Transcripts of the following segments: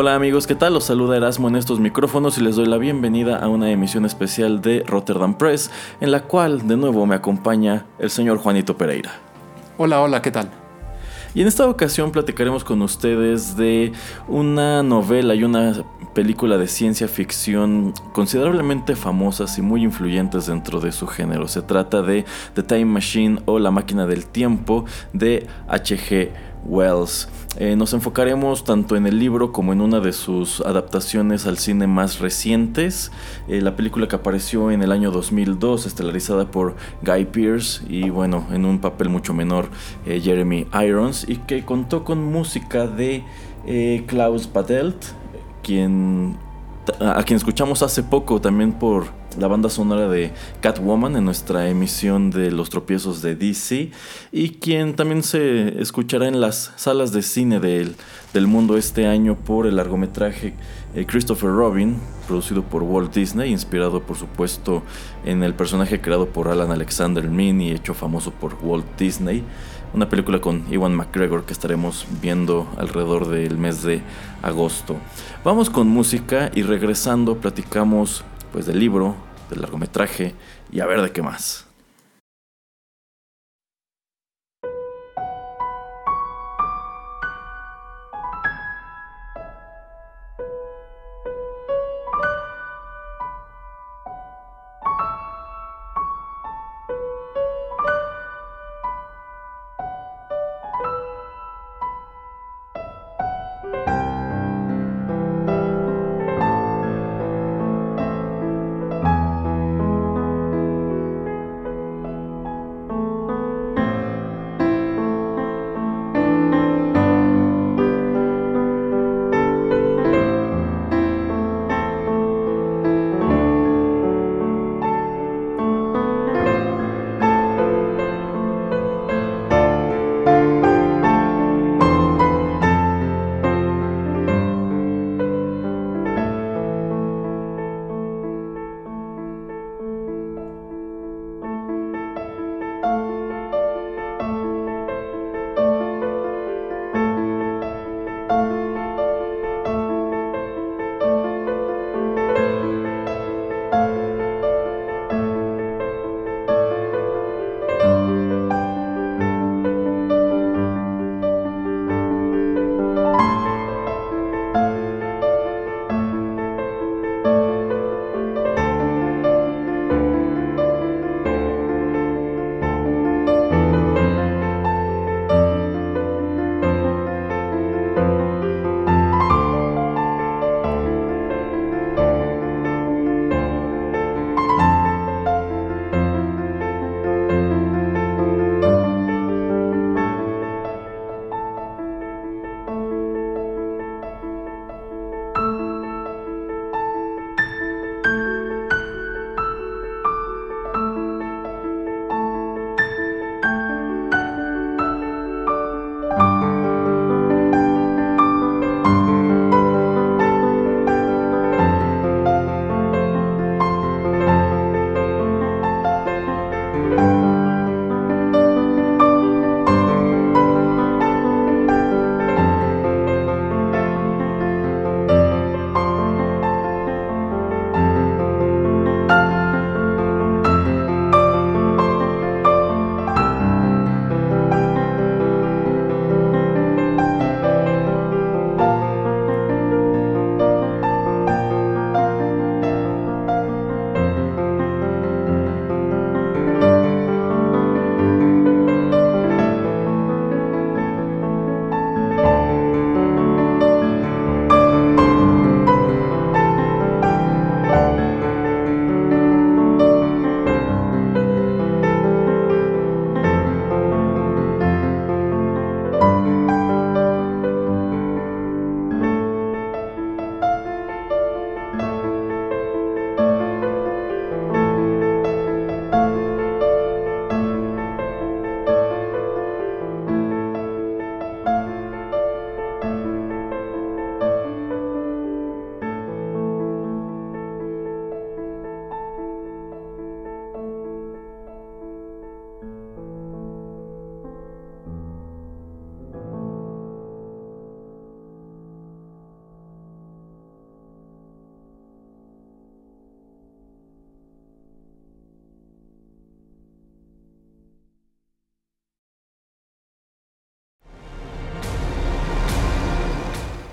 Hola amigos, ¿qué tal? Los saluda Erasmo en estos micrófonos y les doy la bienvenida a una emisión especial de Rotterdam Press, en la cual de nuevo me acompaña el señor Juanito Pereira. Hola, hola, ¿qué tal? Y en esta ocasión platicaremos con ustedes de una novela y una película de ciencia ficción considerablemente famosas y muy influyentes dentro de su género. Se trata de The Time Machine o La máquina del tiempo de H.G. Wells. Eh, nos enfocaremos tanto en el libro como en una de sus adaptaciones al cine más recientes, eh, la película que apareció en el año 2002, estelarizada por Guy Pearce y bueno, en un papel mucho menor eh, Jeremy Irons y que contó con música de Klaus Badelt, quien, a quien escuchamos hace poco también por la banda sonora de Catwoman en nuestra emisión de Los tropiezos de DC y quien también se escuchará en las salas de cine del, del mundo este año por el largometraje eh, Christopher Robin, producido por Walt Disney, inspirado por supuesto en el personaje creado por Alan Alexander Min y hecho famoso por Walt Disney. Una película con Iwan McGregor que estaremos viendo alrededor del mes de agosto. Vamos con música y regresando platicamos pues del libro, del largometraje y a ver de qué más.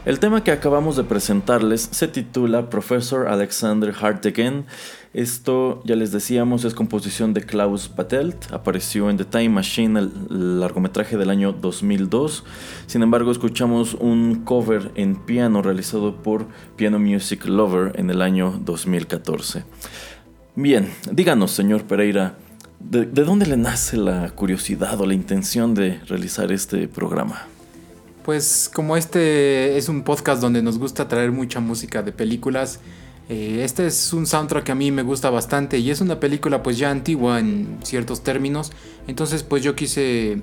El tema que acabamos de presentarles se titula Professor Alexander Hartegen. Esto, ya les decíamos, es composición de Klaus Batelt. Apareció en The Time Machine, el largometraje del año 2002. Sin embargo, escuchamos un cover en piano realizado por Piano Music Lover en el año 2014. Bien, díganos, señor Pereira, ¿de, ¿de dónde le nace la curiosidad o la intención de realizar este programa? Pues como este es un podcast donde nos gusta traer mucha música de películas, eh, este es un soundtrack que a mí me gusta bastante y es una película pues ya antigua en ciertos términos, entonces pues yo quise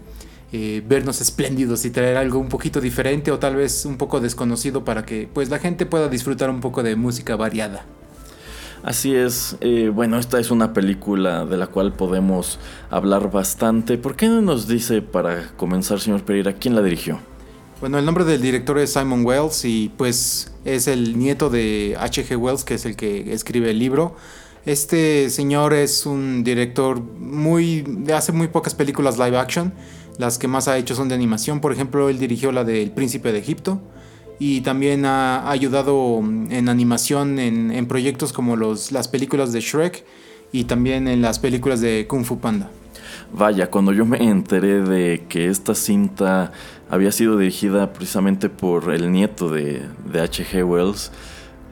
eh, vernos espléndidos y traer algo un poquito diferente o tal vez un poco desconocido para que pues la gente pueda disfrutar un poco de música variada. Así es, eh, bueno, esta es una película de la cual podemos hablar bastante. ¿Por qué no nos dice para comenzar, señor Pereira, quién la dirigió? Bueno, el nombre del director es Simon Wells y pues es el nieto de H.G. Wells, que es el que escribe el libro. Este señor es un director muy hace muy pocas películas live action. Las que más ha hecho son de animación. Por ejemplo, él dirigió la del Príncipe de Egipto y también ha ayudado en animación en, en proyectos como los, las películas de Shrek y también en las películas de Kung Fu Panda. Vaya, cuando yo me enteré de que esta cinta había sido dirigida precisamente por el nieto de, de H.G. Wells,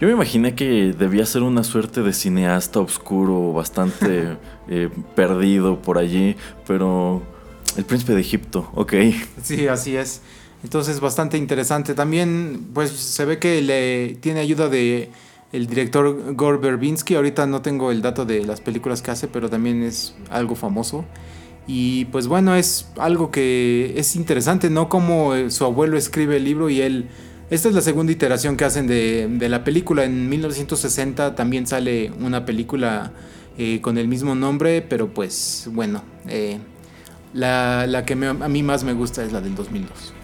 yo me imaginé que debía ser una suerte de cineasta oscuro, bastante eh, perdido por allí, pero el príncipe de Egipto, ok. Sí, así es. Entonces bastante interesante. También pues se ve que le tiene ayuda de el director Gore Verbinski. Ahorita no tengo el dato de las películas que hace, pero también es algo famoso. Y pues bueno, es algo que es interesante, ¿no? Como eh, su abuelo escribe el libro y él... Esta es la segunda iteración que hacen de, de la película. En 1960 también sale una película eh, con el mismo nombre, pero pues bueno, eh, la, la, que me, a mí más me gusta es la del 2002.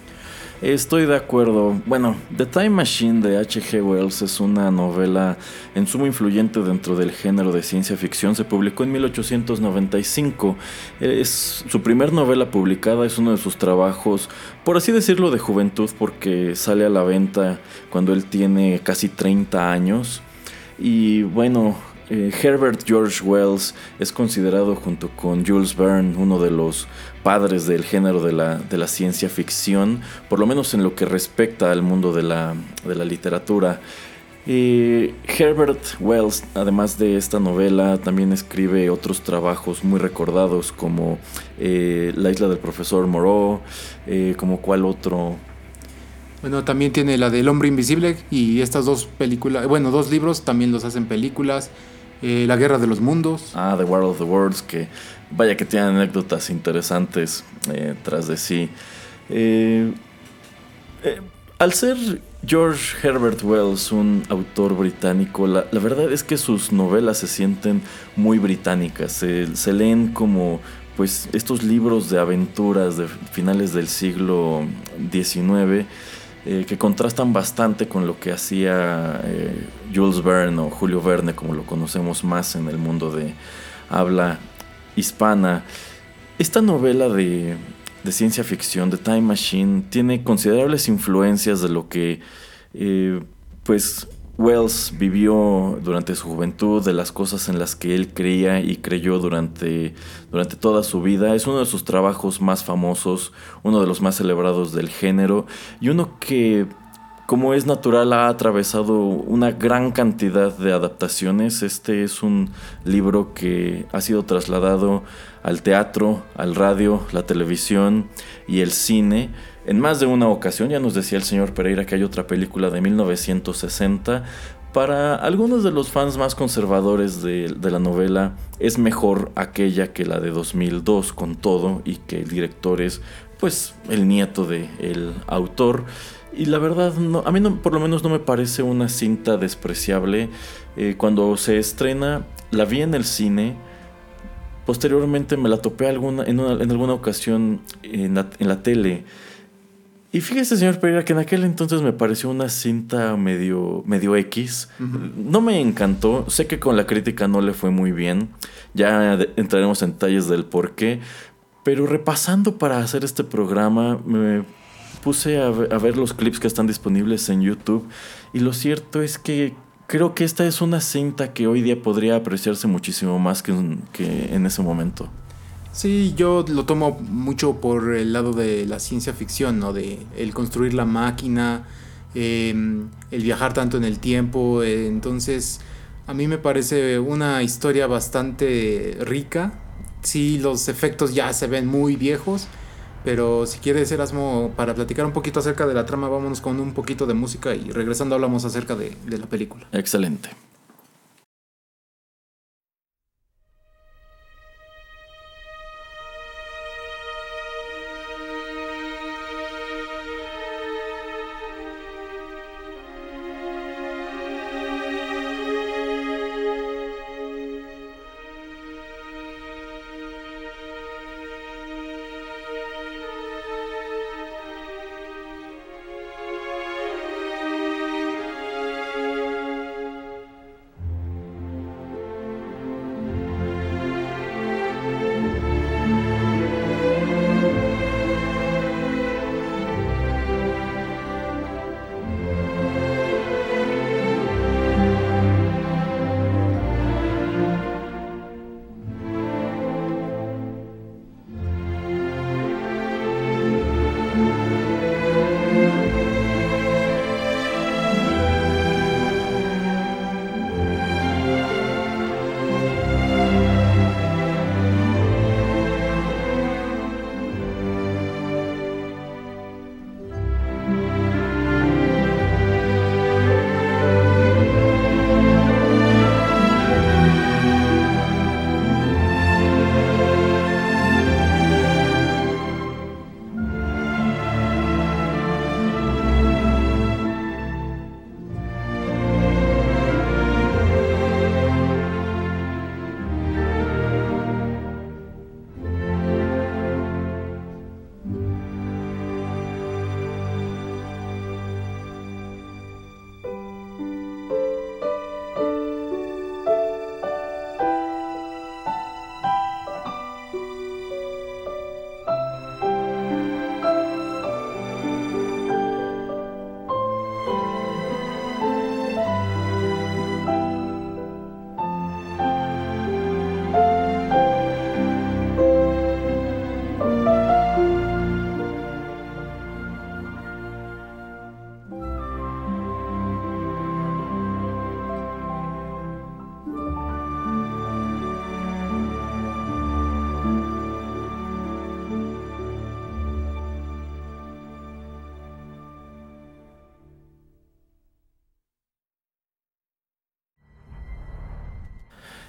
Estoy de acuerdo. Bueno, The Time Machine de H.G. Wells es una novela en sumo influyente dentro del género de ciencia ficción. Se publicó en 1895. Es su primer novela publicada, es uno de sus trabajos, por así decirlo, de juventud, porque sale a la venta cuando él tiene casi 30 años. Y bueno, eh, Herbert George Wells es considerado junto con Jules Verne uno de los padres del género de la, de la ciencia ficción, por lo menos en lo que respecta al mundo de la, de la literatura. Eh, Herbert Wells, además de esta novela, también escribe otros trabajos muy recordados como eh, La isla del profesor Moreau, eh, como cuál otro. Bueno, también tiene la del hombre invisible y estas dos películas, bueno, dos libros también los hacen películas. Eh, la Guerra de los Mundos. Ah, The War of the Worlds, que vaya que tiene anécdotas interesantes eh, tras de sí. Eh, al ser George Herbert Wells un autor británico, la, la, verdad es que sus novelas se sienten muy británicas, se, se leen como pues estos libros de aventuras de finales del siglo XIX eh, que contrastan bastante con lo que hacía eh, Jules Verne o Julio Verne, como lo conocemos más en el mundo de habla hispana. Esta novela de, de ciencia ficción, de Time Machine, tiene considerables influencias de lo que eh, pues Wells vivió durante su juventud, de las cosas en las que él creía y creyó durante, durante toda su vida. Es uno de sus trabajos más famosos, uno de los más celebrados del género y uno que, como es natural, ha atravesado una gran cantidad de adaptaciones. Este es un libro que ha sido trasladado al teatro, al radio, la televisión y el cine en más de una ocasión, ya nos decía el señor Pereira que hay otra película de 1960. Para algunos de los fans más conservadores de, de, la novela, es mejor aquella que la de 2002 con todo y que el director es pues el nieto del el autor. Y la verdad, no, a mí no, por lo menos no me parece una cinta despreciable. Eh, cuando se estrena, la vi en el cine. Posteriormente me la topé en alguna ocasión en la, en la tele. Y fíjese, señor Pereira, que en aquel entonces me pareció una cinta medio, medio X. Uh -huh. No me encantó. Sé que con la crítica no le fue muy bien. Ya entraremos en detalles del por qué. Pero repasando para hacer este programa, me, puse a ver, los clips que están disponibles en YouTube y lo cierto es que creo que esta es una cinta que hoy día podría apreciarse muchísimo más que, que en ese momento. Sí, yo lo tomo mucho por el lado de la ciencia ficción, ¿no? De el construir la máquina, em, el viajar tanto en el tiempo. Eh, entonces, a mí me parece una historia bastante rica. Sí, los efectos ya se ven muy viejos, pero si quieres, Erasmo, para platicar un poquito acerca de la trama, vámonos con un poquito de música y regresando hablamos acerca de, de la película. Excelente.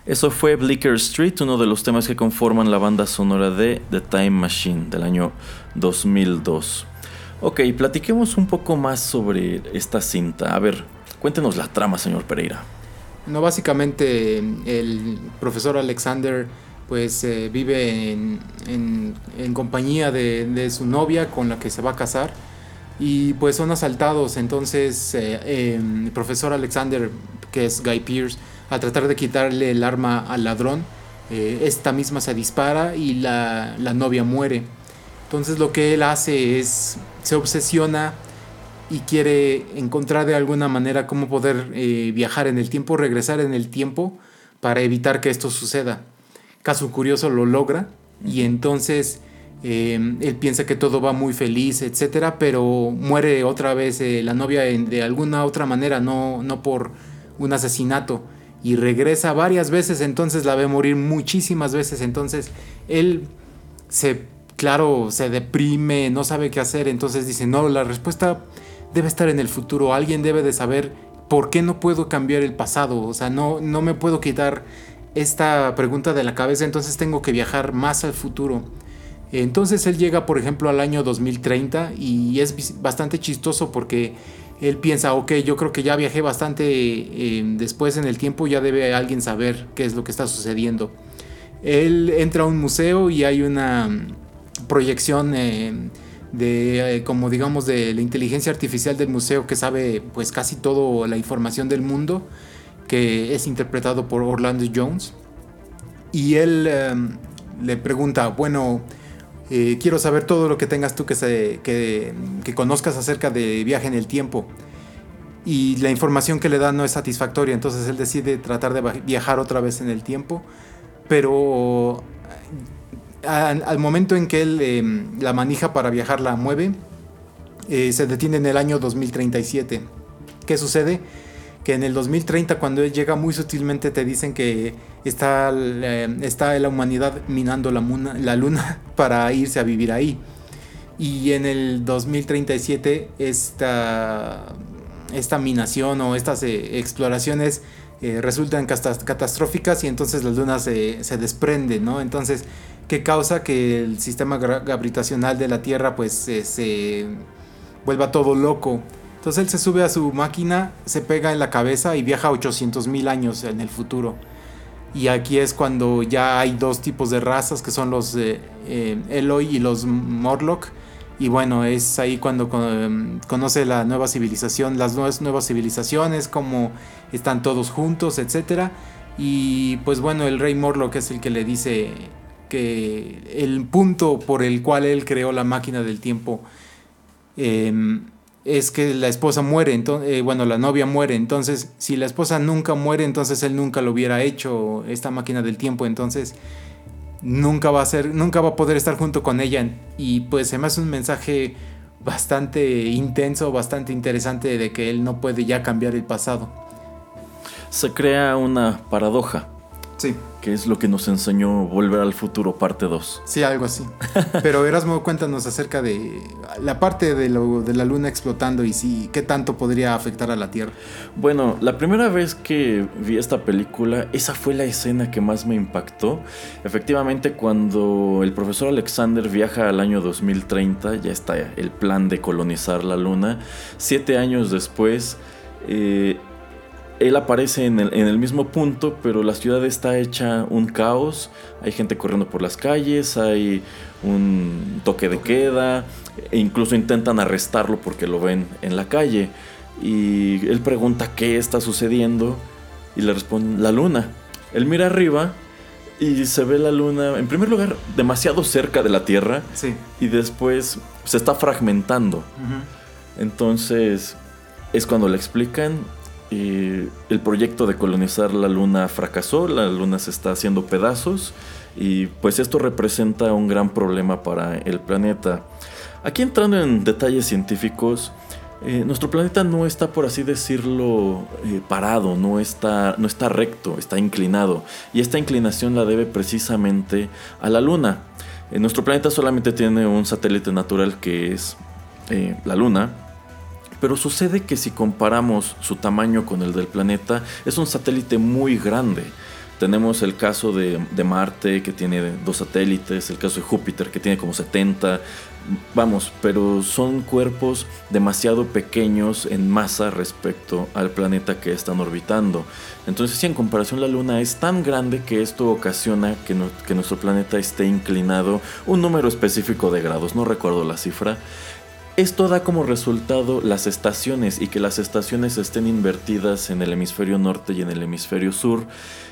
Eso fue Bleecker Street, uno de los temas que conforman la banda sonora de The Time Machine del año 2002. Ok, platiquemos un poco más sobre esta cinta. A ver, cuéntenos la trama, señor Pereira. No, básicamente el profesor Alexander pues eh, vive en, compañía de, su novia con la que se va a casar y pues son asaltados. Entonces eh, em, el profesor Alexander, que es Guy Pierce, a tratar de quitarle el arma al ladrón. Eh, esta misma se dispara y la, novia muere. Entonces lo que él hace es, se obsesiona y quiere encontrar de alguna manera cómo poder eh, viajar en el tiempo, regresar en el tiempo para evitar que esto suceda. Caso curioso lo logra y entonces eh, él piensa que todo va muy feliz, etcétera, pero muere otra vez la novia de alguna otra manera, no, no por un asesinato y regresa varias veces, entonces la ve morir muchísimas veces, entonces él se, claro, se deprime, no sabe qué hacer, entonces dice, no, la respuesta debe estar en el futuro, alguien debe de saber por qué no puedo cambiar el pasado, o sea, no, no me puedo quitar esta pregunta de la cabeza, entonces tengo que viajar más al futuro. Entonces él llega, por ejemplo, al año 2030 y es bastante chistoso porque él piensa, ok, yo creo que ya viajé bastante eh, después en el tiempo, ya debe alguien saber qué es lo que está sucediendo. Él entra a un museo y hay una mm, proyección eh, de, eh, como digamos, de la inteligencia artificial del museo que sabe pues casi toda la información del mundo, que es interpretado por Orlando Jones. Y él le pregunta, bueno, eh, quiero saber todo lo que tengas tú que, conozcas acerca de viaje en el tiempo. Y la información que le da no es satisfactoria, entonces él decide tratar de viajar otra vez en el tiempo, pero al, momento en que él em, la manija para viajar la mueve, eh, se detiene en el año 2037. ¿Qué sucede? Que en el 2030 cuando él llega muy sutilmente te dicen que está, está la humanidad minando la, la luna para irse a vivir ahí. Y en el 2037 esta, esta minación o estas eh, exploraciones eh, resultan catastróficas y entonces la luna se, se desprende, ¿no? Entonces, ¿qué causa que el sistema gravitacional de la Tierra pues se vuelva todo loco. Entonces él se sube a su máquina, se pega en la cabeza y viaja 800 mil años en el futuro. Y aquí es cuando ya hay dos tipos de razas que son los eh, Eloy y los Morlock. Y bueno, es ahí cuando em, conoce la nueva civilización, las nuevas, nuevas civilizaciones, cómo están todos juntos, etc. Y pues bueno, el rey Morlock es el que le dice que el punto por el cual él creó la máquina del tiempo Em, es que la esposa muere, entonces, eh, bueno, la novia muere, entonces si la esposa nunca muere, entonces él nunca lo hubiera hecho, esta máquina del tiempo, entonces nunca va a ser, nunca va a poder estar junto con ella y pues se me hace un mensaje bastante intenso, bastante interesante de que él no puede ya cambiar el pasado. Se crea una paradoja. Sí que es lo que nos enseñó Volver al Futuro parte 2. Sí, algo así. Pero Erasmo, cuéntanos acerca de la parte de, lo, de la luna explotando y si qué tanto podría afectar a la Tierra. Bueno, la primera vez que vi esta película, esa fue la escena que más me impactó. Efectivamente, cuando el profesor Alexander viaja al año 2030, ya está el plan de colonizar la luna. Siete años después... Eh, él aparece en el, mismo punto, pero la ciudad está hecha un caos. Hay gente corriendo por las calles, hay un toque de queda, e incluso intentan arrestarlo porque lo ven en la calle. Y él pregunta qué está sucediendo y le responde la luna. Él mira arriba y se ve la luna, en primer lugar, demasiado cerca de la Tierra. Sí. Y después se está fragmentando. Entonces es cuando le explican el proyecto de colonizar la luna fracasó, la luna se está haciendo pedazos y pues esto representa un gran problema para el planeta. Aquí entrando en detalles científicos, eh, nuestro planeta no está, por así decirlo, eh, parado, no está, no está recto, está inclinado. Y esta inclinación la debe precisamente a la Luna. Eh, nuestro planeta solamente tiene un satélite natural que es la Luna, pero sucede que si comparamos su tamaño con el del planeta, es un satélite muy grande. Tenemos el caso de, Marte, que tiene dos satélites, el caso de Júpiter, que tiene como 70. Vamos, pero son cuerpos demasiado pequeños en masa respecto al planeta que están orbitando. Entonces, si en comparación la Luna es tan grande que esto ocasiona que, que nuestro planeta esté inclinado un número específico de grados, no recuerdo la cifra, esto da como resultado las estaciones y que las estaciones estén invertidas en el hemisferio norte y en el hemisferio sur.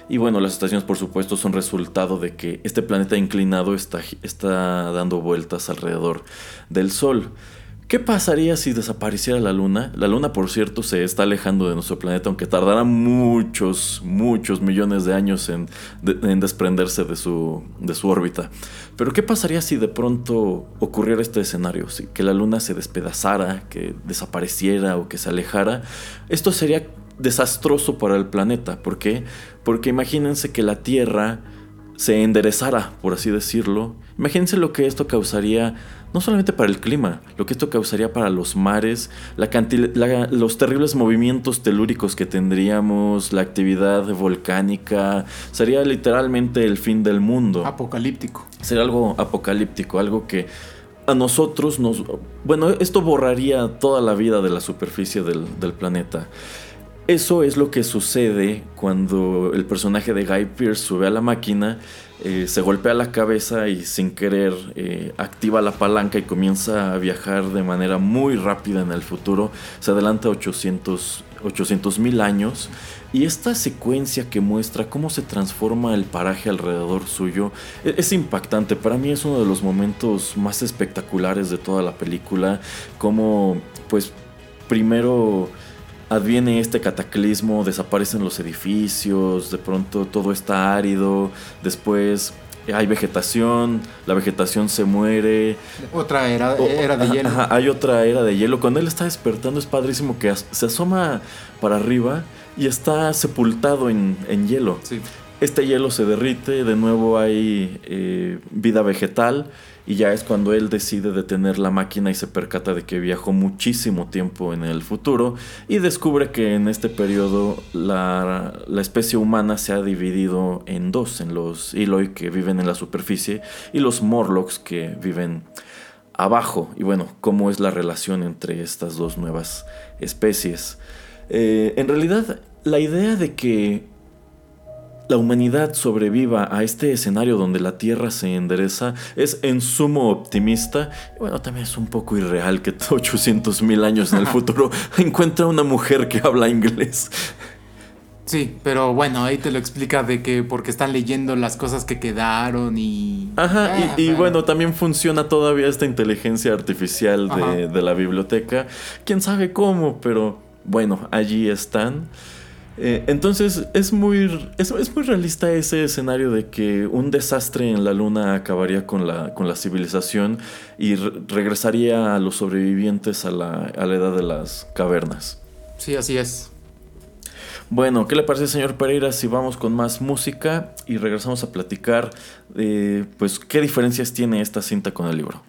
Y bueno, las estaciones por supuesto son resultado de que este planeta inclinado está, está dando vueltas alrededor del Sol. ¿Qué pasaría si desapareciera la Luna? La Luna, por cierto, se está alejando de nuestro planeta, aunque tardará muchos, muchos millones de años en, desprenderse de su, de su órbita. Pero ¿qué pasaría si de pronto ocurriera este escenario? Que la Luna se despedazara, que desapareciera o que se alejara. Esto sería desastroso para el planeta. ¿Por qué? Porque imagínense que la Tierra se enderezara, por así decirlo. Imagínense lo que esto causaría no solamente para el clima, lo que esto causaría para los mares, los terribles movimientos telúricos que tendríamos, la actividad volcánica, sería literalmente el fin del mundo. Apocalíptico. Sería algo apocalíptico, algo que a nosotros nos... Bueno, esto borraría toda la vida de la superficie del, del planeta. Eso es lo que sucede cuando el personaje de Guy Pearce sube a la máquina, eh, se golpea la cabeza y sin querer eh, activa la palanca y comienza a viajar de manera muy rápida en el futuro. Se adelanta 800 mil años y esta secuencia que muestra cómo se transforma el paraje alrededor suyo es, es, impactante. Para mí es uno de los momentos más espectaculares de toda la película. Como pues primero adviene este cataclismo, desaparecen los edificios, de pronto todo está árido, después hay vegetación, la vegetación se muere. Otra era, era de hielo. hay otra era de hielo. Cuando él está despertando es padrísimo que se asoma para arriba y está sepultado en, en hielo. Este hielo se derrite, de nuevo hay eh, vida vegetal y ya es cuando él decide detener la máquina y se percata de que viajó muchísimo tiempo en el futuro y descubre que en este periodo la, especie humana se ha dividido en dos, en los Eloy que viven en la superficie y los Morlocks que viven abajo. Y bueno, cómo es la relación entre estas dos nuevas especies. Eh, en realidad, la idea de que la humanidad sobreviva a este escenario donde la Tierra se endereza es en sumo optimista. Y bueno, también es un poco irreal que 800 mil años en el futuro encuentra una mujer que habla inglés. Sí, pero bueno, ahí te lo explica de que porque están leyendo las cosas que quedaron y... Ajá, y, bueno, también funciona todavía esta inteligencia artificial de, de la biblioteca. Quién sabe cómo, pero bueno, allí están. Eh, entonces es muy, es, muy realista ese escenario de que un desastre en la luna acabaría con la, con la civilización y regresaría a los sobrevivientes a la, a la edad de las cavernas. Sí, así es. Bueno, ¿qué le parece, señor Pereira, si vamos con más música y regresamos a platicar de, pues, qué diferencias tiene esta cinta con el libro?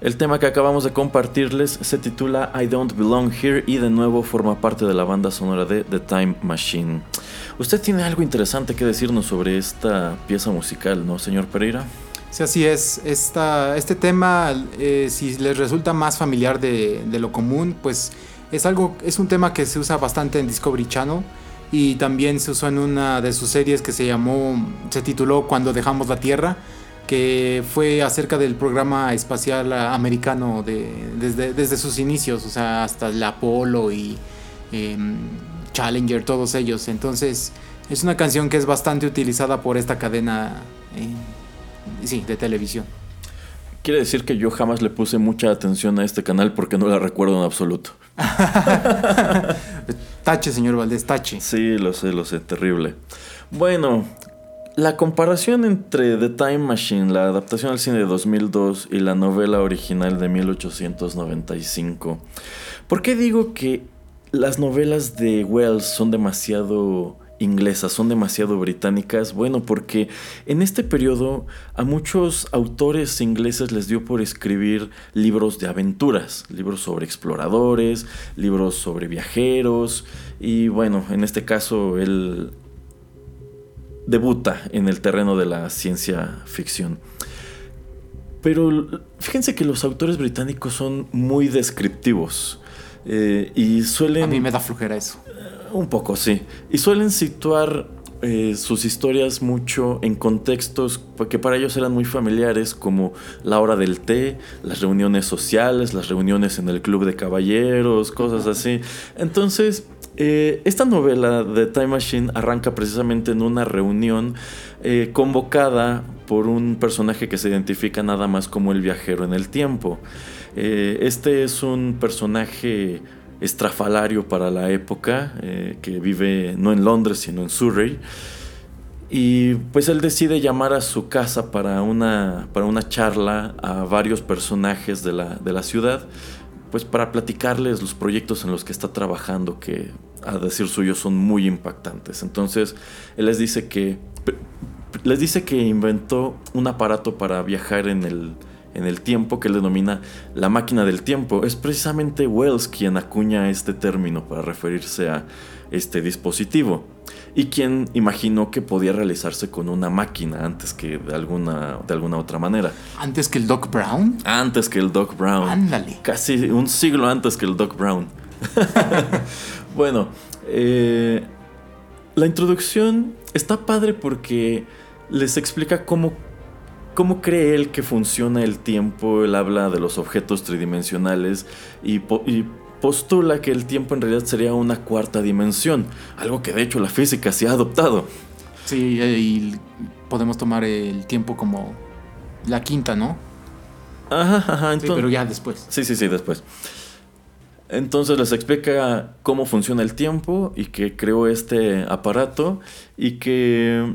El tema que acabamos de compartirles se titula I Don't Belong Here y de nuevo forma parte de la banda sonora de The Time Machine. Usted tiene algo interesante que decirnos sobre esta pieza musical, ¿no, señor Pereira? Sí, así es. Esta, este tema, eh, si les resulta más familiar de, lo común, pues es algo, es un tema que se usa bastante en Discovery Channel y también se usó en una de sus series que se llamó, se tituló Cuando dejamos la Tierra que fue acerca del programa espacial americano de, desde, desde sus inicios, o sea, hasta el Apolo y em, Challenger, todos ellos. Entonces, es una canción que es bastante utilizada por esta cadena eh, sí, de televisión. Quiere decir que yo jamás le puse mucha atención a este canal porque no la recuerdo en absoluto. tache, señor Valdés, tache. Sí, lo sé, lo sé, terrible. Bueno, la comparación entre The Time Machine, la adaptación al cine de 2002 y la novela original de 1895. ¿Por qué digo que las novelas de Wells son demasiado inglesas, son demasiado británicas? Bueno, porque en este periodo a muchos autores ingleses les dio por escribir libros de aventuras, libros sobre exploradores, libros sobre viajeros y bueno, en este caso él debuta en el terreno de la ciencia ficción. Pero fíjense que los autores británicos son muy descriptivos eh, y suelen... A mí me da flujera eso. un poco, sí. Y suelen situar eh, sus historias mucho en contextos que para ellos eran muy familiares, como la hora del té, las reuniones sociales, las reuniones en el club de caballeros, cosas así. Entonces, eh, esta novela de Time Machine arranca precisamente en una reunión eh, convocada por un personaje que se identifica nada más como el viajero en el tiempo. Eh, este es un personaje estrafalario para la época, que vive no en Londres, sino en Surrey. Y pues él decide llamar a su casa para una, para una charla a varios personajes de la, de la ciudad, pues para platicarles los proyectos en los que está trabajando, que a decir suyo, son muy impactantes. Entonces, él les dice que les dice que inventó un aparato para viajar en el, en el tiempo que él denomina la máquina del tiempo. Es precisamente Wells quien acuña este término para referirse a este dispositivo y quien imaginó que podía realizarse con una máquina antes que de alguna, de alguna otra manera. ¿Antes que el Doc Brown? Antes que el Doc Brown. Ándale. Casi un siglo antes que el Doc Brown. bueno, eh, la introducción está padre porque les explica cómo, cómo cree él que funciona el tiempo. Él habla de los objetos tridimensionales y, postula que el tiempo en realidad sería una cuarta dimensión, algo que de hecho la física se ha adoptado. Sí, y podemos tomar el tiempo como la quinta, ¿no? Ajá, ajá. Entonces, sí, pero ya después. Sí, sí, sí, después. Entonces les explica cómo funciona el tiempo y que creó este aparato y que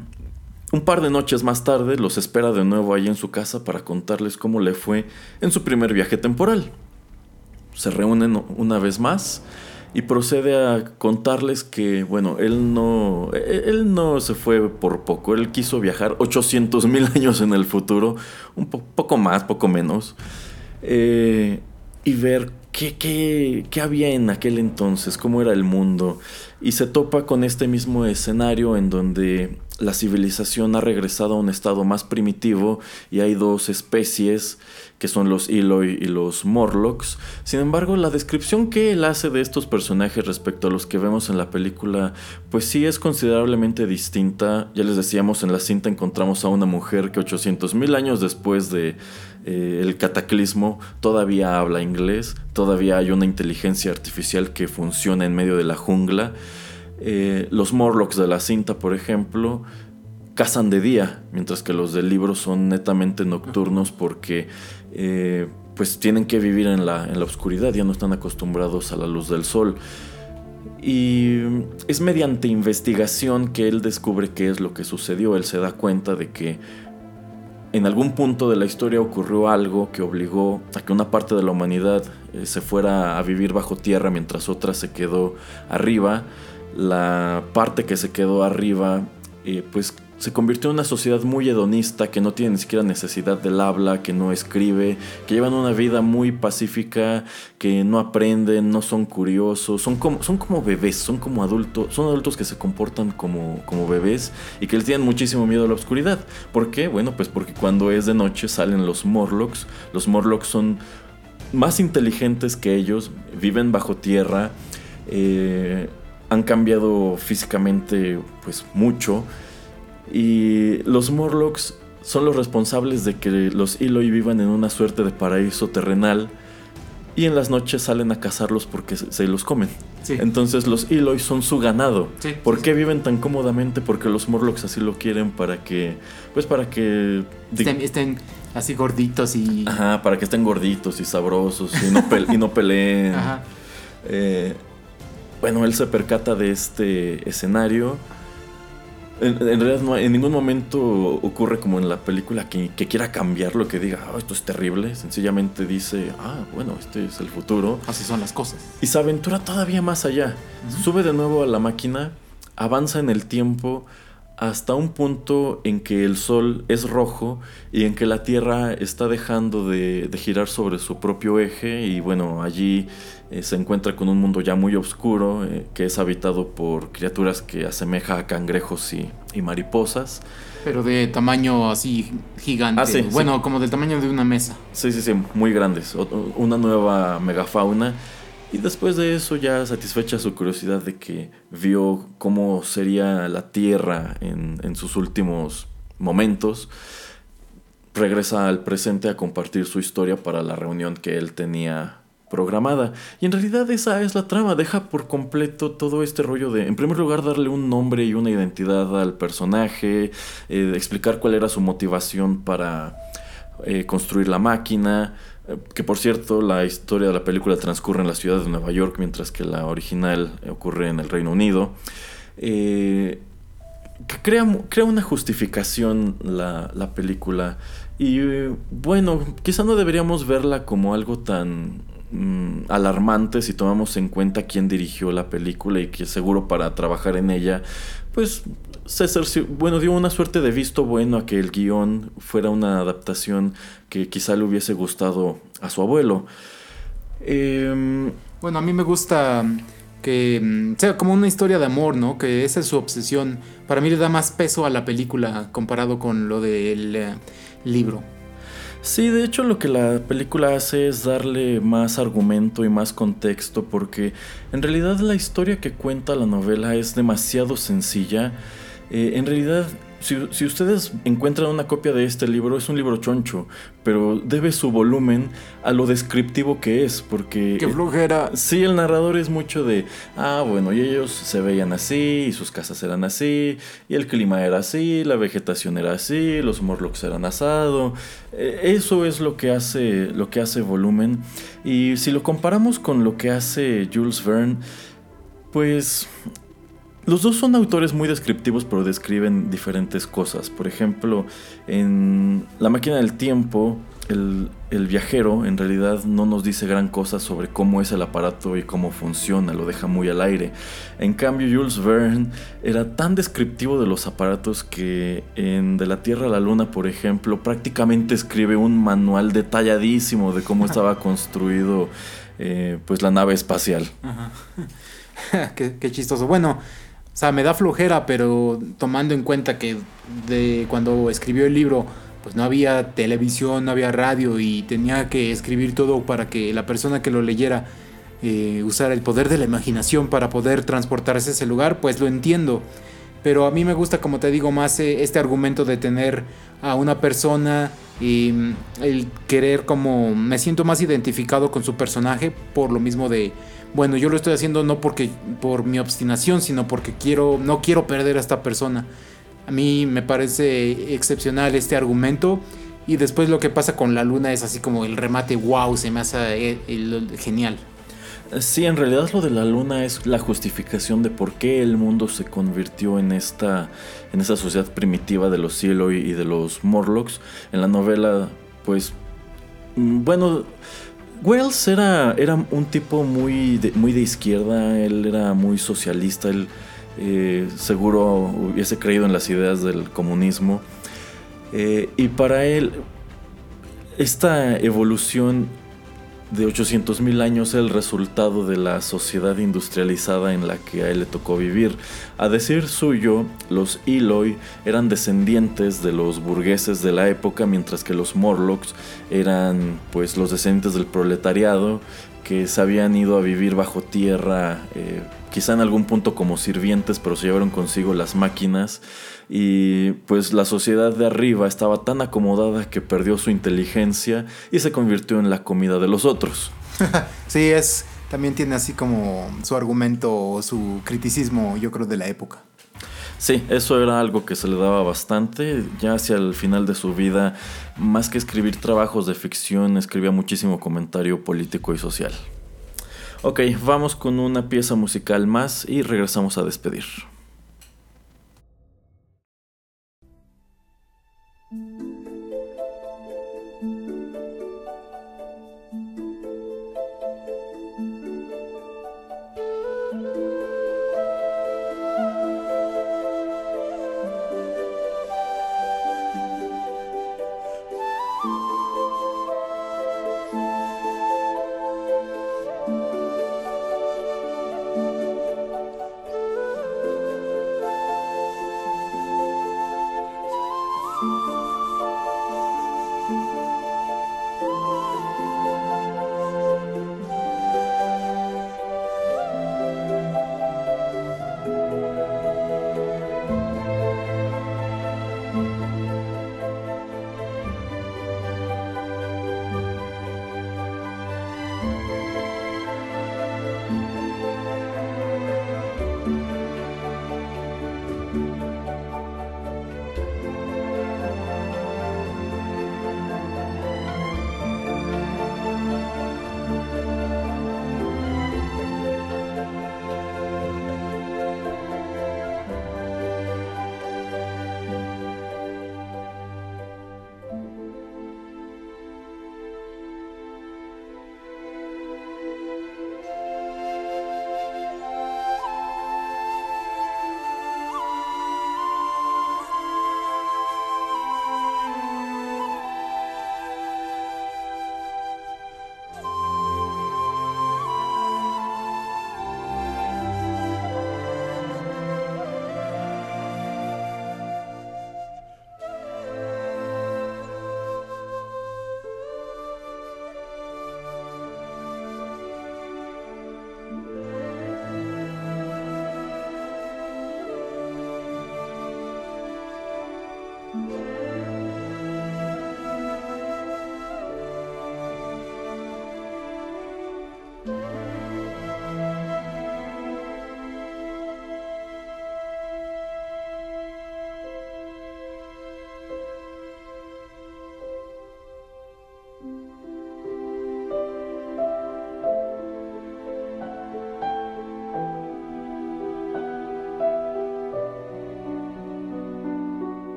un par de noches más tarde los espera de nuevo ahí en su casa para contarles cómo le fue en su primer viaje temporal. Se reúnen una vez más y procede a contarles que, bueno, él no, e-, él no se fue por poco, él quiso viajar 800 mil años en el futuro, un poco más, poco menos, eh, y ver ¿Qué, qué, había en aquel entonces? ¿Cómo era el mundo? Y se topa con este mismo escenario en donde la civilización ha regresado a un estado más primitivo y hay dos especies que son los Eloy y los Morlocks. Sin embargo, la descripción que él hace de estos personajes respecto a los que vemos en la película, pues sí es considerablemente distinta. Ya les decíamos, en la cinta encontramos a una mujer que 800 mil años después de eh, el cataclismo todavía habla inglés, todavía hay una inteligencia artificial que funciona en medio de la jungla. Eh, los Morlocks de la cinta, por ejemplo, cazan de día, mientras que los del libro son netamente nocturnos porque eh, pues tienen que vivir en la, en la oscuridad, ya no están acostumbrados a la luz del sol. Y es mediante investigación que él descubre qué es lo que sucedió. Él se da cuenta de que en algún punto de la historia ocurrió algo que obligó a que una parte de la humanidad eh, se fuera a vivir bajo tierra mientras otra se quedó arriba. La parte que se quedó arriba eh, pues se convirtió en una sociedad muy hedonista que no tiene ni siquiera necesidad del habla, que no escribe, que llevan una vida muy pacífica, que no aprenden, no son curiosos, son como, son como bebés, son como adultos, son adultos que se comportan como, como bebés y que les tienen muchísimo miedo a la oscuridad. ¿Por qué? Bueno, pues porque cuando es de noche salen los Morlocks. Los Morlocks son más inteligentes que ellos, viven bajo tierra, eh, han cambiado físicamente pues mucho y los Morlocks son los responsables de que los Eloy vivan en una suerte de paraíso terrenal y en las noches salen a cazarlos porque se, los comen. Entonces los Eloy son su ganado. ¿Por qué viven tan cómodamente? Porque los Morlocks así lo quieren para que, pues para que estén, así gorditos y, ajá, para que estén gorditos y sabrosos y no, y no peleen. Ajá. Eh, bueno, él se percata de este escenario en, realidad no, en ningún momento ocurre como en la película que, quiera cambiar lo que diga, ah, esto es terrible. Sencillamente dice, ah, bueno, este es el futuro. Así son las cosas. Y se aventura todavía más allá. Sube de nuevo a la máquina, avanza en el tiempo hasta un punto en que el sol es rojo y en que la Tierra está dejando de, girar sobre su propio eje y bueno, allí eh, se encuentra con un mundo ya muy oscuro eh, que es habitado por criaturas que asemeja a cangrejos y, mariposas. Pero de tamaño así gigante. Ah, bueno, como del tamaño de una mesa. Sí, sí, sí, muy grandes. Una nueva megafauna y después de eso, ya satisfecha su curiosidad de que vio cómo sería la Tierra en, sus últimos momentos, regresa al presente a compartir su historia para la reunión que él tenía programada. Y en realidad esa es la trama, deja por completo todo este rollo de, en primer lugar, darle un nombre y una identidad al personaje, eh, explicar cuál era su motivación para eh, construir la máquina, que por cierto, la historia de la película transcurre en la ciudad de Nueva York, mientras que la original ocurre en el Reino Unido. Eh, crea, crea, una justificación la, la película. Y bueno, quizá no deberíamos verla como algo tan mm, alarmante si tomamos en cuenta quién dirigió la película y que seguro para trabajar en ella, pues César, bueno, dio una suerte de visto bueno a que el guion fuera una adaptación que quizá le hubiese gustado a su abuelo. Em, bueno, a mí me gusta que mm, sea como una historia de amor, ¿no? Que esa es su obsesión. Para mí le da más peso a la película comparado con lo del eh, libro. Sí, de hecho lo que la película hace es darle más argumento y más contexto porque en realidad la historia que cuenta la novela es demasiado sencilla. Eh, en realidad, si, ustedes encuentran una copia de este libro, es un libro choncho, pero debe su volumen a lo descriptivo que es, porque... ¡Qué flojera! sí, el narrador es mucho de, ah, bueno, y ellos se veían así, y sus casas eran así, y el clima era así, la vegetación era así, los morlocks eran asado. Eh, eso es lo que hace, lo que hace volumen. Y si lo comparamos con lo que hace Jules Verne, pues los dos son autores muy descriptivos, pero describen diferentes cosas. Por ejemplo, en La máquina del tiempo, el, viajero en realidad no nos dice gran cosa sobre cómo es el aparato y cómo funciona, lo deja muy al aire. En cambio, Jules Verne era tan descriptivo de los aparatos que en De la Tierra a la Luna, por ejemplo, prácticamente escribe un manual detalladísimo de cómo estaba construido eh, pues la nave espacial. qué, qué chistoso. Bueno, o sea, me da flojera, pero tomando en cuenta que de cuando escribió el libro, pues no había televisión, no había radio y tenía que escribir todo para que la persona que lo leyera eh, usara el poder de la imaginación para poder transportarse a ese lugar, pues lo entiendo. Pero a mí me gusta, como te digo, más eh, este argumento de tener a una persona y mm, el querer como me siento más identificado con su personaje por lo mismo de bueno, yo lo estoy haciendo no porque por mi obstinación, sino porque quiero no quiero perder a esta persona. A mí me parece excepcional este argumento y después lo que pasa con la luna es así como el remate wow, se me hace eh, genial. Sí, en realidad lo de la luna es la justificación de por qué el mundo se convirtió en esta, en esta sociedad primitiva de los cielos y de los Morlocks. En la novela, pues, mm, bueno, Wells era, era un tipo muy de, muy de izquierda, él era muy socialista, él eh, seguro hubiese creído en las ideas del comunismo. Eh, y para él, esta evolución de 800.000 años el resultado de la sociedad industrializada en la que a él le tocó vivir. A decir suyo, los Eloy eran descendientes de los burgueses de la época, mientras que los Morlocks eran pues los descendientes del proletariado que se habían ido a vivir bajo tierra, eh, quizá en algún punto como sirvientes, pero se llevaron consigo las máquinas y pues la sociedad de arriba estaba tan acomodada que perdió su inteligencia y se convirtió en la comida de los otros. sí, es también tiene así como su argumento o su criticismo, yo creo, de la época. Sí, eso era algo que se le daba bastante. Ya hacia el final de su vida, más que escribir trabajos de ficción, escribía muchísimo comentario político y social. Ok, vamos con una pieza musical más y regresamos a despedir.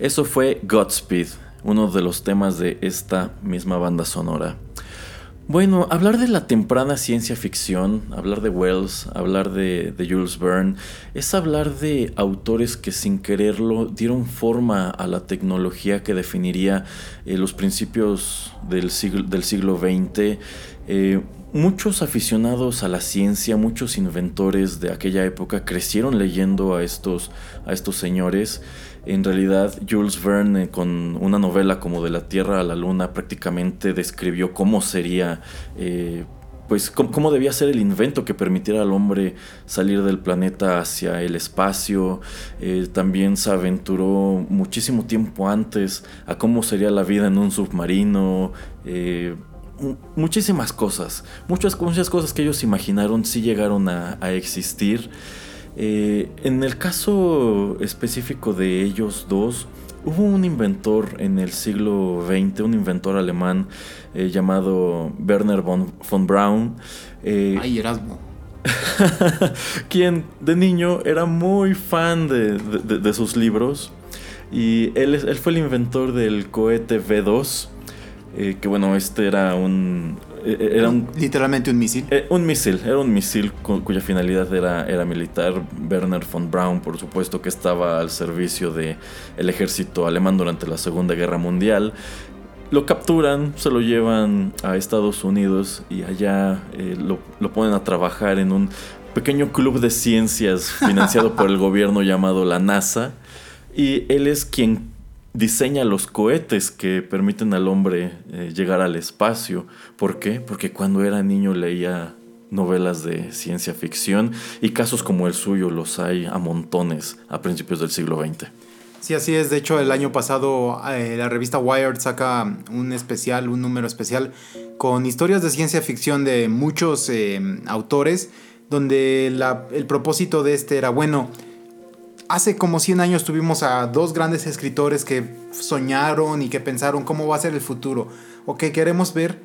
Eso fue Godspeed, uno de los temas de esta misma banda sonora. Bueno, hablar de la temprana ciencia ficción, hablar de Wells, hablar de, Jules Verne, es hablar de autores que sin quererlo dieron forma a la tecnología que definiría eh, los principios del siglo, del siglo XX. Eh, muchos aficionados a la ciencia, muchos inventores de aquella época crecieron leyendo a estos, a estos señores. En realidad, Jules Verne, con una novela como De la Tierra a la Luna, prácticamente describió cómo sería, eh, pues, cómo, debía ser el invento que permitiera al hombre salir del planeta hacia el espacio. Eh, también se aventuró muchísimo tiempo antes a cómo sería la vida en un submarino. Eh, muchísimas cosas, muchas, muchas cosas que ellos imaginaron sí llegaron a existir. Eh, en el caso específico de ellos dos, hubo un inventor en el siglo XX, un inventor alemán eh, llamado Werner von, Braun. Eh, Ay, Erasmo. quien de niño era muy fan de, sus libros. Y él, él, fue el inventor del cohete V2. que bueno, este era un, era un, Literalmente un misil. Eh, un misil, era un misil cuya finalidad era, era militar. Werner von Braun, por supuesto, que estaba al servicio del el ejército alemán durante la Segunda Guerra Mundial. Lo capturan, se lo llevan a Estados Unidos y allá eh, lo, lo ponen a trabajar en un pequeño club de ciencias financiado por el gobierno llamado la NASA. Y él es quien diseña los cohetes que permiten al hombre eh, llegar al espacio. ¿Por qué? Porque cuando era niño leía novelas de ciencia ficción y casos como el suyo los hay a montones a principios del siglo XX. Sí, así es. De hecho, el año pasado eh, la revista Wired saca un especial, un número especial, con historias de ciencia ficción de muchos eh, autores, donde el propósito de este era, bueno, hace como 100 años tuvimos a dos grandes escritores que soñaron y que pensaron cómo va a ser el futuro. O que queremos ver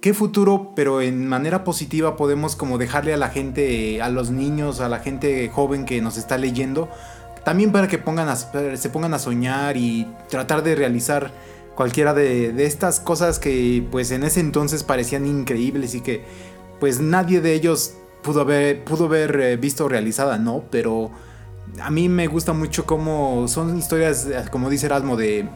qué futuro, pero en manera positiva podemos como dejarle a la gente, a los niños, a la gente joven que nos está leyendo, también para que pongan se pongan a soñar y tratar de realizar cualquiera de, de estas cosas que pues en ese entonces parecían increíbles y que pues nadie de ellos pudo haber, pudo haber eh, visto realizada, ¿no? Pero a mí me gusta mucho cómo son historias, como dice Erasmo, de,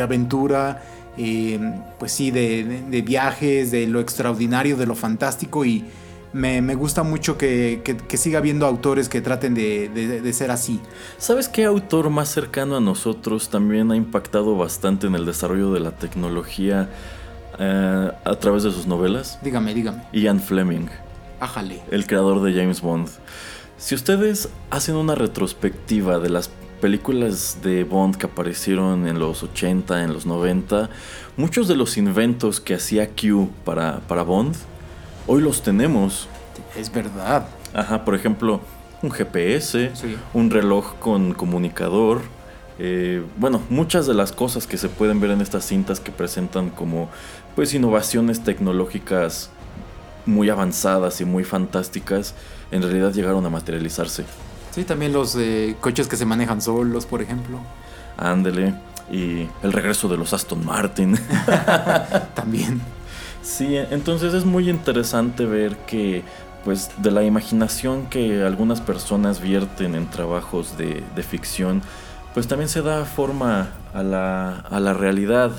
aventura, eh, pues sí, de, viajes, de lo extraordinario, de lo fantástico y me, gusta mucho que, siga habiendo autores que traten de, ser así. ¿Sabes qué autor más cercano a nosotros también ha impactado bastante en el desarrollo de la tecnología eh, a través de sus novelas? Dígame, dígame. Ian Fleming. Ájale. El creador de James Bond. Si ustedes hacen una retrospectiva de las películas de Bond que aparecieron en los 80, en los 90, muchos de los inventos que hacía Q para, para Bond, hoy los tenemos. Es verdad. Ajá, por ejemplo, un GPS, un reloj con comunicador. Eh, bueno, muchas de las cosas que se pueden ver en estas cintas que presentan como pues innovaciones tecnológicas muy avanzadas y muy fantásticas, en realidad llegaron a materializarse. Sí, también los eh, coches que se manejan solos, por ejemplo. Ándele. Y el regreso de los Aston Martin. también. Sí, entonces es muy interesante ver que, pues, de la imaginación que algunas personas vierten en trabajos de, ficción, pues también se da forma a la, a la realidad.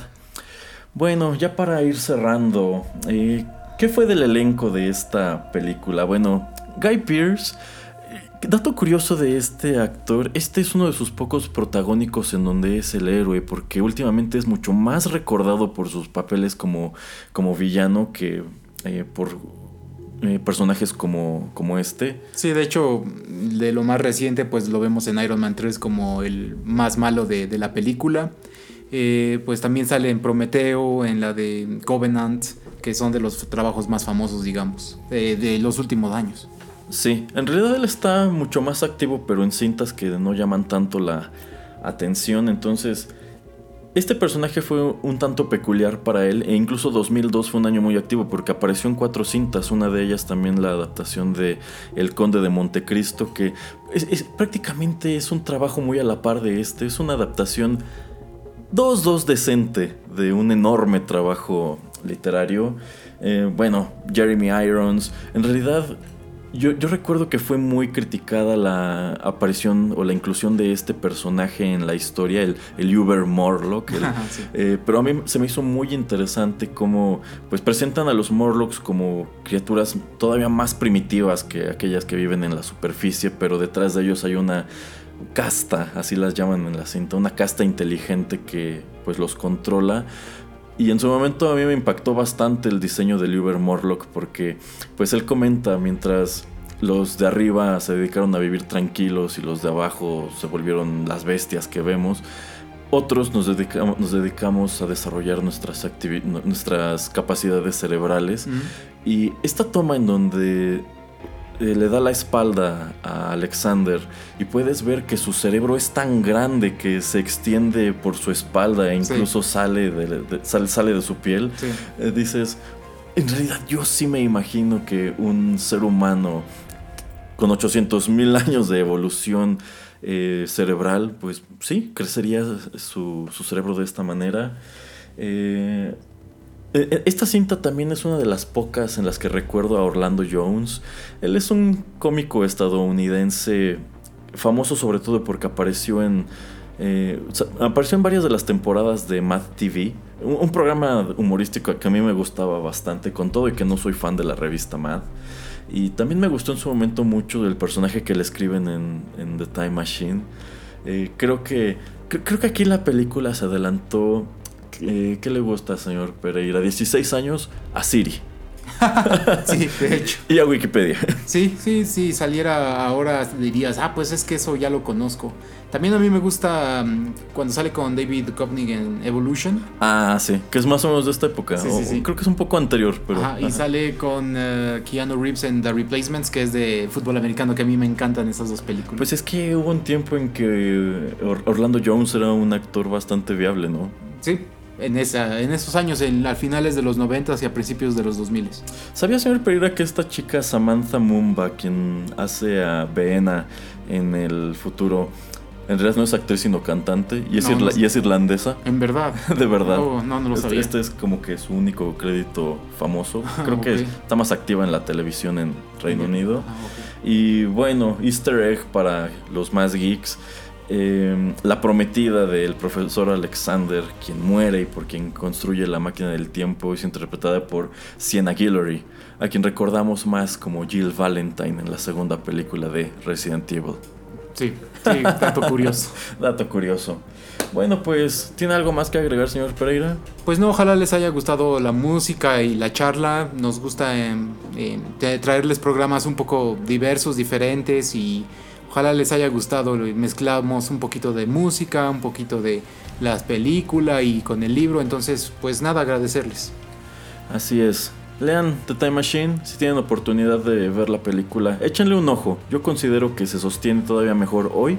Bueno, ya para ir cerrando, eh, ¿Qué fue del elenco de esta película? Bueno, Guy Pearce, eh, dato curioso de este actor, este es uno de sus pocos protagónicos en donde es el héroe, porque últimamente es mucho más recordado por sus papeles como, como villano que eh, por eh, personajes como, como este. Sí, de hecho, de lo más reciente, pues lo vemos en Iron Man 3 como el más malo de, de la película. pues también sale en Prometeo, en la de Covenant que son de los trabajos más famosos, digamos, de, los últimos años. Sí, en realidad él está mucho más activo, pero en cintas que no llaman tanto la atención. Entonces, este personaje fue un tanto peculiar para él, e incluso 2002 fue un año muy activo porque apareció en cuatro cintas, una de ellas también la adaptación de El Conde de Montecristo, que prácticamente es un trabajo muy a la par de este, es una adaptación 2-2 decente de un enorme trabajo literario. Eh, bueno, Jeremy Irons. En realidad, yo, recuerdo que fue muy criticada la aparición o la inclusión de este personaje en la historia, el, el Uber Morlock. Eh, pero a mí se me hizo muy interesante cómo pues, presentan a los Morlocks como criaturas todavía más primitivas que aquellas que viven en la superficie, pero detrás de ellos hay una casta, así las llaman en la cinta, una casta inteligente que pues los controla. Y en su momento a mí me impactó bastante el diseño del Uber Morlock porque pues él comenta mientras los de arriba se dedicaron a vivir tranquilos y los de abajo se volvieron las bestias que vemos. Otros nos dedicamos, nos dedicamos a desarrollar nuestras, nuestras capacidades cerebrales. Y esta toma en donde eh, le da la espalda a Alexander y puedes ver que su cerebro es tan grande que se extiende por su espalda e incluso sale, de, sale, de su piel, eh, dices, en realidad yo sí me imagino que un ser humano con 800 mil años de evolución eh, cerebral, pues sí, crecería su, su, cerebro de esta manera. Eh, eh, esta cinta también es una de las pocas en las que recuerdo a Orlando Jones. Él es un cómico estadounidense famoso sobre todo porque apareció en eh, apareció en varias de las temporadas de Mad TV, un, programa humorístico que a mí me gustaba bastante, con todo y que no soy fan de la revista Mad. Y también me gustó en su momento mucho el personaje que le escriben en, The Time Machine. creo que creo que aquí la película se adelantó ¿Qué, le gusta, señor Pereira? 16 años a Siri. sí, de hecho. Y a Wikipedia. Sí, sí, sí, saliera ahora dirías, ah, pues es que eso ya lo conozco. También a mí me gusta mm, cuando sale con David Duchovny en Evolution. Ah, sí, que es más o menos de esta época. Sí, sí, sí. Creo que es un poco anterior, pero... y sale con uh, Keanu Reeves en The Replacements, que es de fútbol americano, que a mí me encantan esas dos películas. Pues es que hubo un tiempo en que Orlando Jones era un actor bastante viable, ¿no? Sí, en, esa, en esos años, en, a finales de los 90 y a principios de los 2000. ¿Sabía, señor Pereira, que esta chica Samantha Mumba, quien hace a Beena en el futuro, en realidad no es actriz sino cantante y es, y es irlandesa? En verdad. de verdad. Oh, no, no lo este, sabía. Este es como que su único crédito famoso. Creo que está más activa en la televisión en Reino Unido. Ah, y bueno, Easter egg para los más geeks. Em, la prometida del profesor Alexander, quien muere y por quien construye la máquina del tiempo, es interpretada por Sienna Guillory, a quien recordamos más como Jill Valentine en la segunda película de Resident Evil. Sí, sí, dato curioso. dato curioso. Bueno, pues, ¿tiene algo más que agregar, señor Pereira? Pues no, ojalá les haya gustado la música y la charla. Nos gusta traerles programas un poco diversos, diferentes y Ojalá les haya gustado. Mezclamos un poquito de música, un poquito de las películas y con el libro. Entonces, pues nada, agradecerles. Así es. Lean The Time Machine si tienen oportunidad de ver la película. Échenle un ojo. Yo considero que se sostiene todavía mejor hoy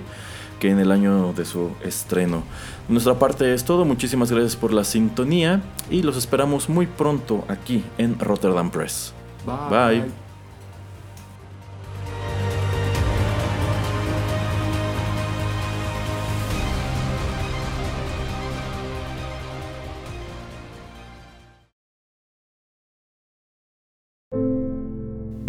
que en el año de su estreno. De nuestra parte es todo. Muchísimas gracias por la sintonía y los esperamos muy pronto aquí en Rotterdam Press. Bye. Bye.